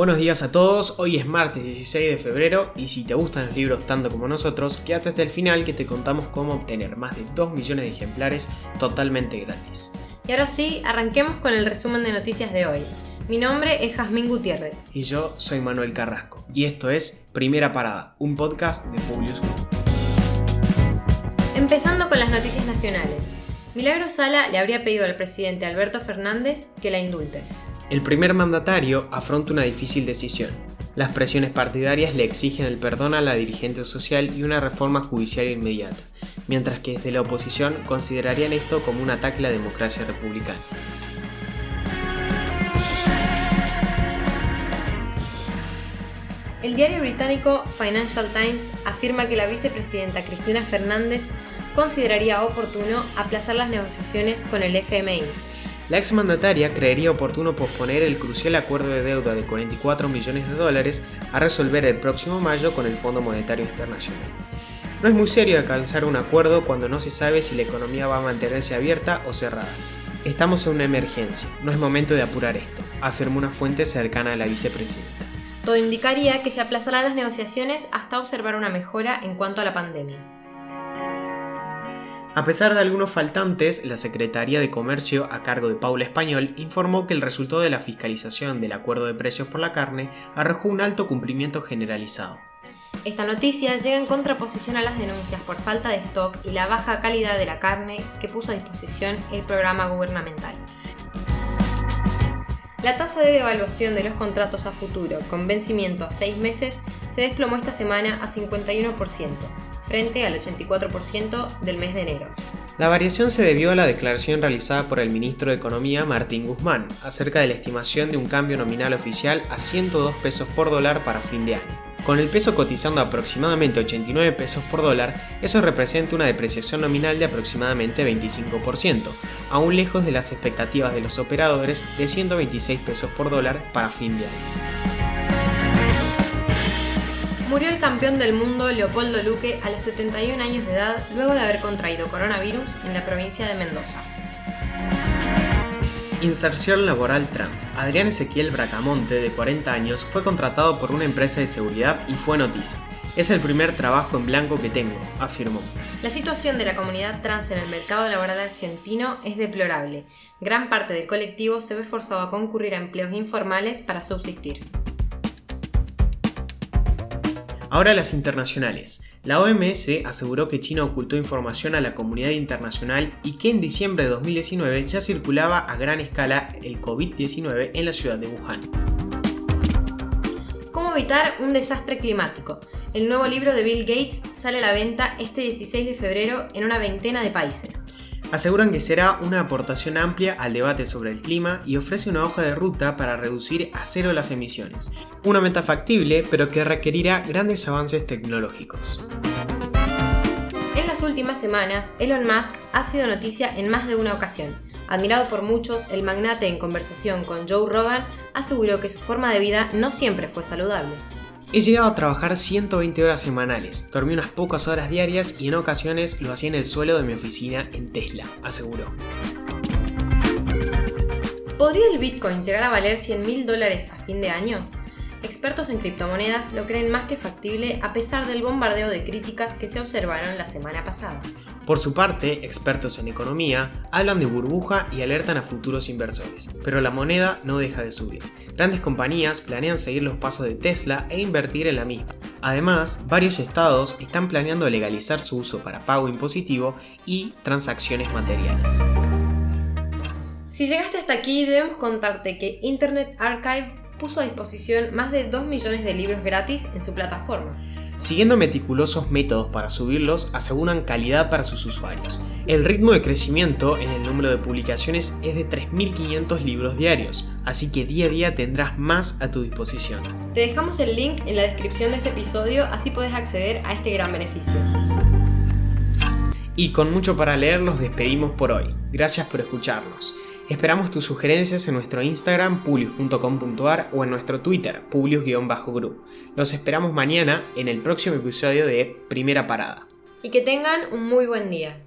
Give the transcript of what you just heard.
Buenos días a todos, hoy es martes 16 de febrero y si te gustan los libros tanto como nosotros, quédate hasta el final que te contamos cómo obtener más de 2 millones de ejemplares totalmente gratis. Y ahora sí, arranquemos con el resumen de noticias de hoy. Mi nombre es Jazmín Gutiérrez. Y yo soy Manuel Carrasco. Y esto es Primera Parada, un podcast de Publius Group. Empezando con las noticias nacionales. Milagro Sala le habría pedido al presidente Alberto Fernández que la indulte. El primer mandatario afronta una difícil decisión. Las presiones partidarias le exigen el perdón a la dirigente social y una reforma judicial inmediata, mientras que desde la oposición considerarían esto como un ataque a la democracia republicana. El diario británico Financial Times afirma que la vicepresidenta Cristina Fernández consideraría oportuno aplazar las negociaciones con el FMI la exmandataria creería oportuno posponer el crucial acuerdo de deuda de 44 millones de dólares a resolver el próximo mayo con el Fondo Monetario Internacional. No es muy serio alcanzar un acuerdo cuando no se sabe si la economía va a mantenerse abierta o cerrada. Estamos en una emergencia, no es momento de apurar esto, afirmó una fuente cercana a la vicepresidenta. Todo indicaría que se aplazarán las negociaciones hasta observar una mejora en cuanto a la pandemia. A pesar de algunos faltantes, la Secretaría de Comercio, a cargo de Paula Español, informó que el resultado de la fiscalización del acuerdo de precios por la carne arrojó un alto cumplimiento generalizado. Esta noticia llega en contraposición a las denuncias por falta de stock y la baja calidad de la carne que puso a disposición el programa gubernamental. La tasa de devaluación de los contratos a futuro con vencimiento a seis meses se desplomó esta semana a 51%, frente al 84% del mes de enero. La variación se debió a la declaración realizada por el ministro de Economía Martín Guzmán acerca de la estimación de un cambio nominal oficial a 102 pesos por dólar para fin de año. Con el peso cotizando aproximadamente 89 pesos por dólar, eso representa una depreciación nominal de aproximadamente 25%, aún lejos de las expectativas de los operadores de 126 pesos por dólar para fin de año murió el campeón del mundo Leopoldo Luque a los 71 años de edad luego de haber contraído coronavirus en la provincia de Mendoza. Inserción laboral trans. Adrián Ezequiel Bracamonte, de 40 años, fue contratado por una empresa de seguridad y fue noticia. Es el primer trabajo en blanco que tengo, afirmó. La situación de la comunidad trans en el mercado laboral argentino es deplorable. Gran parte del colectivo se ve forzado a concurrir a empleos informales para subsistir. Ahora las internacionales. La OMS aseguró que China ocultó información a la comunidad internacional y que en diciembre de 2019 ya circulaba a gran escala el COVID-19 en la ciudad de Wuhan. ¿Cómo evitar un desastre climático? El nuevo libro de Bill Gates sale a la venta este 16 de febrero en una veintena de países aseguran que será una aportación amplia al debate sobre el clima y ofrece una hoja de ruta para reducir a cero las emisiones. Una meta factible, pero que requerirá grandes avances tecnológicos. En las últimas semanas, Elon Musk ha sido noticia en más de una ocasión. Admirado por muchos, el magnate en conversación con Joe Rogan aseguró que su forma de vida no siempre fue saludable. He llegado a trabajar 120 horas semanales, dormí unas pocas horas diarias y en ocasiones lo hacía en el suelo de mi oficina en Tesla, aseguró. ¿Podría el Bitcoin llegar a valer 100 mil dólares a fin de año? Expertos en criptomonedas lo creen más que factible a pesar del bombardeo de críticas que se observaron la semana pasada. Por su parte, expertos en economía hablan de burbuja y alertan a futuros inversores, pero la moneda no deja de subir. Grandes compañías planean seguir los pasos de Tesla e invertir en la misma. Además, varios estados están planeando legalizar su uso para pago impositivo y transacciones materiales. Si llegaste hasta aquí, debemos contarte que Internet Archive puso a disposición más de 2 millones de libros gratis en su plataforma. Siguiendo meticulosos métodos para subirlos, aseguran calidad para sus usuarios. El ritmo de crecimiento en el número de publicaciones es de 3.500 libros diarios, así que día a día tendrás más a tu disposición. Te dejamos el link en la descripción de este episodio, así puedes acceder a este gran beneficio. Y con mucho para leer, los despedimos por hoy. Gracias por escucharnos. Esperamos tus sugerencias en nuestro Instagram publius.com.ar o en nuestro Twitter publius-group. Los esperamos mañana en el próximo episodio de Primera Parada. Y que tengan un muy buen día.